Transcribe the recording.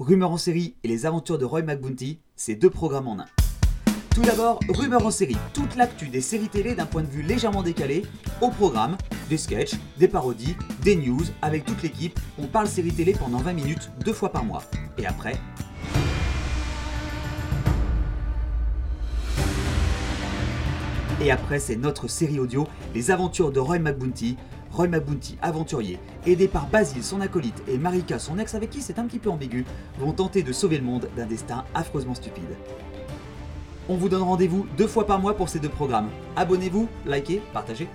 Rumeur en série et les aventures de Roy McBounty, c'est deux programmes en un. Tout d'abord, Rumeur en série, toute l'actu des séries télé d'un point de vue légèrement décalé. Au programme, des sketchs, des parodies, des news, avec toute l'équipe, on parle séries télé pendant 20 minutes, deux fois par mois. Et après, Et après, c'est notre série audio, Les aventures de Roy McBounty. Roy McBounty, aventurier, aidé par Basile, son acolyte, et Marika, son ex avec qui c'est un petit peu ambigu, vont tenter de sauver le monde d'un destin affreusement stupide. On vous donne rendez-vous deux fois par mois pour ces deux programmes. Abonnez-vous, likez, partagez.